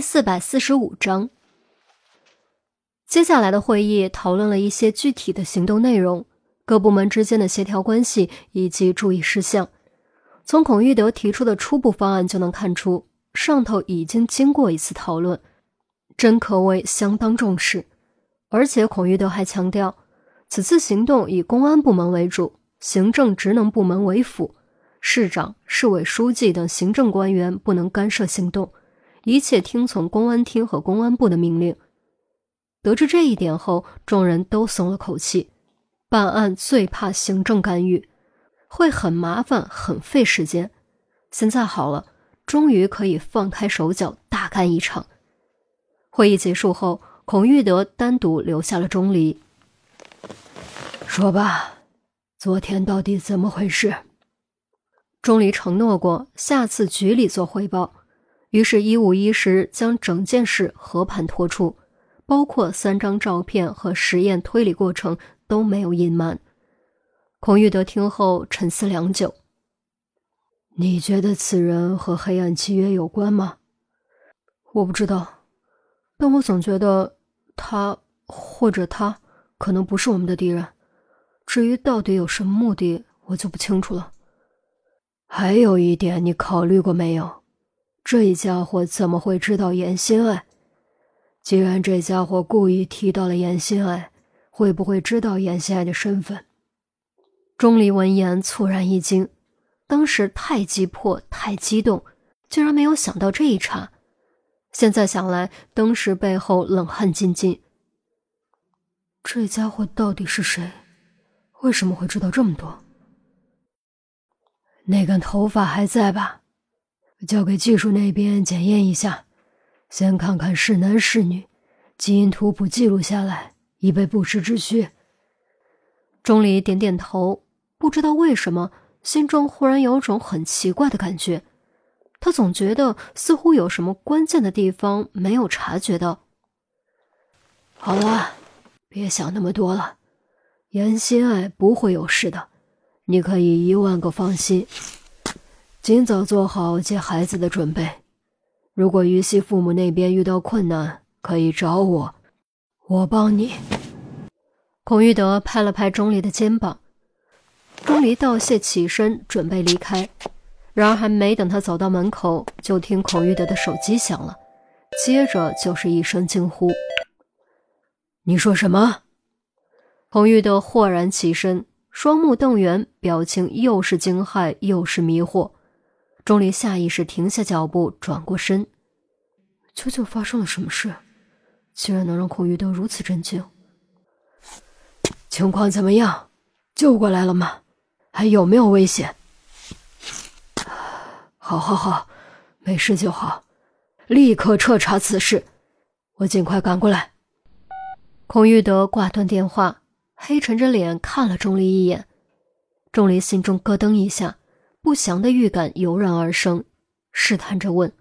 四百四十五章，接下来的会议讨论了一些具体的行动内容、各部门之间的协调关系以及注意事项。从孔玉德提出的初步方案就能看出，上头已经经过一次讨论，真可谓相当重视。而且孔玉德还强调，此次行动以公安部门为主，行政职能部门为辅，市长、市委书记等行政官员不能干涉行动。一切听从公安厅和公安部的命令。得知这一点后，众人都松了口气。办案最怕行政干预，会很麻烦，很费时间。现在好了，终于可以放开手脚，大干一场。会议结束后，孔玉德单独留下了钟离。说吧，昨天到底怎么回事？钟离承诺过，下次局里做汇报。于是，一五一十将整件事和盘托出，包括三张照片和实验推理过程都没有隐瞒。孔玉德听后沉思良久：“你觉得此人和黑暗契约有关吗？”“我不知道，但我总觉得他或者他可能不是我们的敌人。至于到底有什么目的，我就不清楚了。”“还有一点，你考虑过没有？”这家伙怎么会知道严心爱？既然这家伙故意提到了严心爱，会不会知道严心爱的身份？钟离闻言猝然一惊，当时太急迫、太激动，竟然没有想到这一茬。现在想来，当时背后冷汗津津。这家伙到底是谁？为什么会知道这么多？那根头发还在吧？交给技术那边检验一下，先看看是男是女，基因图谱记录下来，以备不时之需。钟离点点头，不知道为什么，心中忽然有种很奇怪的感觉。他总觉得似乎有什么关键的地方没有察觉到。好了，别想那么多了，严心爱不会有事的，你可以一万个放心。尽早做好接孩子的准备。如果于西父母那边遇到困难，可以找我，我帮你。孔玉德拍了拍钟离的肩膀，钟离道谢，起身准备离开。然而还没等他走到门口，就听孔玉德的手机响了，接着就是一声惊呼：“你说什么？”孔玉德豁然起身，双目瞪圆，表情又是惊骇又是迷惑。钟离下意识停下脚步，转过身。究竟发生了什么事，竟然能让孔玉德如此震惊？情况怎么样？救过来了吗？还有没有危险？好，好，好，没事就好。立刻彻查此事，我尽快赶过来。孔玉德挂断电话，黑沉着脸看了钟离一眼。钟离心中咯噔一下。不祥的预感油然而生，试探着问：“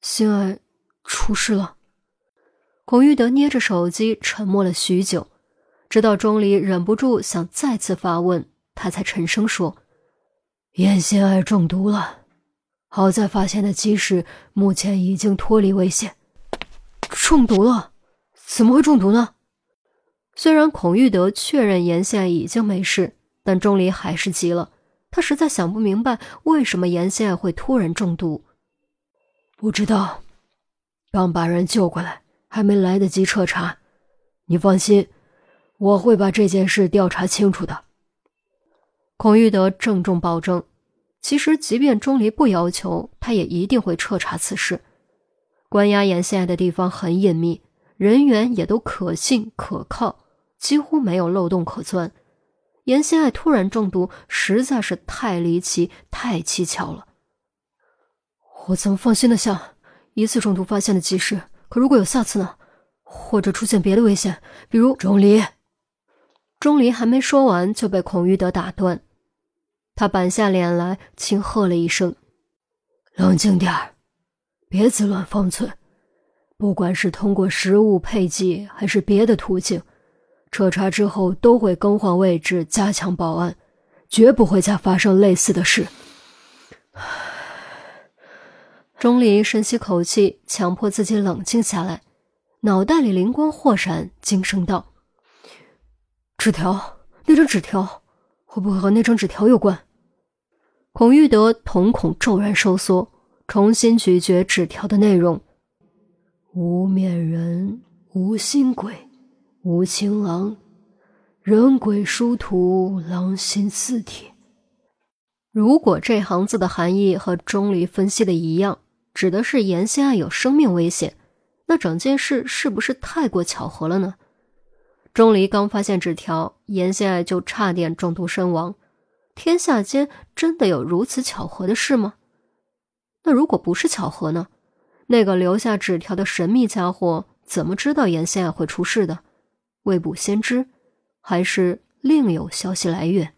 心爱出事了？”孔玉德捏着手机，沉默了许久，直到钟离忍不住想再次发问，他才沉声说：“严心爱中毒了，好在发现的及时，目前已经脱离危险。”中毒了？怎么会中毒呢？虽然孔玉德确认严心爱已经没事，但钟离还是急了。他实在想不明白，为什么严心爱会突然中毒。不知道，刚把人救过来，还没来得及彻查。你放心，我会把这件事调查清楚的。孔玉德郑重保证。其实，即便钟离不要求，他也一定会彻查此事。关押严心爱的地方很隐秘，人员也都可信可靠，几乎没有漏洞可钻。严心爱突然中毒，实在是太离奇、太蹊跷了。我怎么放心的下？一次中毒发现的及时，可如果有下次呢？或者出现别的危险，比如钟离。钟离还没说完，就被孔玉德打断。他板下脸来，轻喝了一声：“冷静点儿，别自乱方寸。不管是通过食物配给，还是别的途径。”彻查之后都会更换位置，加强保安，绝不会再发生类似的事。钟离深吸口气，强迫自己冷静下来，脑袋里灵光豁闪，惊声道：“纸条，那张纸条，会不会和那张纸条有关？”孔玉德瞳孔骤然收缩，重新咀嚼纸条的内容：“无面人，无心鬼，无情郎，人鬼殊途，狼心似铁。”如果这行字的含义和钟离分析的一样，指的是严心爱有生命危险，那整件事是不是太过巧合了呢？钟离刚发现纸条，严心爱就差点中毒身亡，天下间真的有如此巧合的事吗？那如果不是巧合呢？那个留下纸条的神秘家伙怎么知道严心爱会出事的？未卜先知，还是另有消息来源？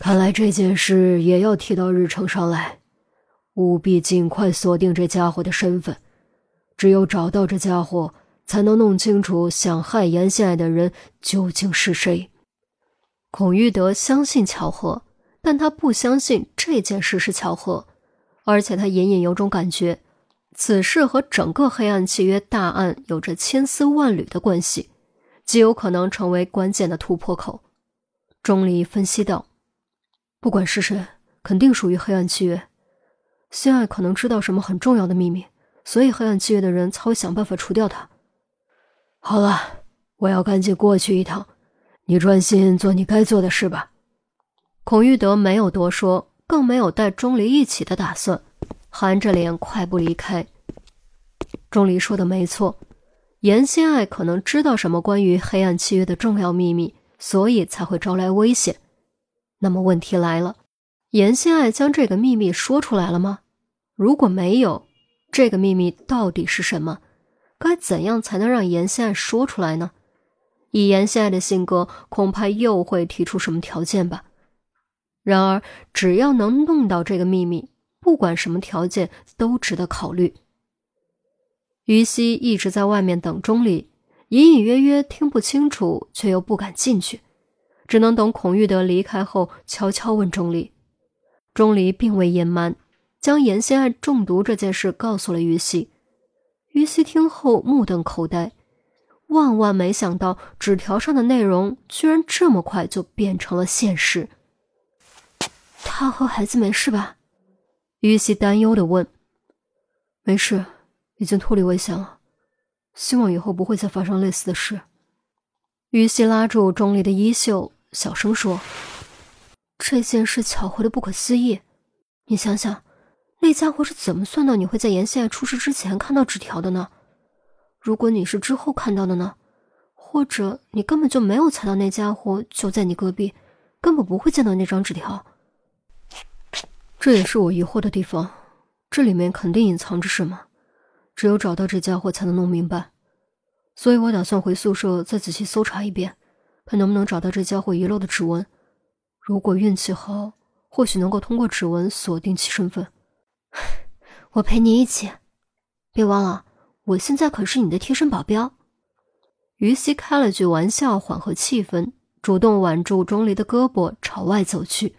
看来这件事也要提到日程上来。务必尽快锁定这家伙的身份，只有找到这家伙，才能弄清楚想害严心爱的人究竟是谁。孔玉德相信巧合，但他不相信这件事是巧合，而且他隐隐有种感觉，此事和整个黑暗契约大案有着千丝万缕的关系，极有可能成为关键的突破口。钟离分析道：“不管是谁，肯定属于黑暗契约。”心爱可能知道什么很重要的秘密，所以黑暗契约的人才会想办法除掉他。好了，我要赶紧过去一趟，你专心做你该做的事吧。孔玉德没有多说，更没有带钟离一起的打算，含着脸快步离开。钟离说的没错，严心爱可能知道什么关于黑暗契约的重要秘密，所以才会招来危险。那么问题来了。严心爱将这个秘密说出来了吗？如果没有，这个秘密到底是什么？该怎样才能让严心爱说出来呢？以严心爱的性格，恐怕又会提出什么条件吧。然而，只要能弄到这个秘密，不管什么条件都值得考虑。于西一直在外面等钟离，隐隐约约听不清楚，却又不敢进去，只能等孔玉德离开后，悄悄问钟离。钟离并未隐瞒，将严心爱中毒这件事告诉了于西。于西听后目瞪口呆，万万没想到纸条上的内容居然这么快就变成了现实。他和孩子没事吧？于西担忧的问。没事，已经脱离危险了。希望以后不会再发生类似的事。于西拉住钟离的衣袖，小声说。这件事巧合的不可思议，你想想，那家伙是怎么算到你会在严心爱出事之前看到纸条的呢？如果你是之后看到的呢？或者你根本就没有猜到那家伙就在你隔壁，根本不会见到那张纸条。这也是我疑惑的地方，这里面肯定隐藏着什么，只有找到这家伙才能弄明白。所以我打算回宿舍再仔细搜查一遍，看能不能找到这家伙遗漏的指纹。如果运气好，或许能够通过指纹锁定其身份。我陪你一起，别忘了，我现在可是你的贴身保镖。于西开了句玩笑，缓和气氛，主动挽住钟离的胳膊，朝外走去。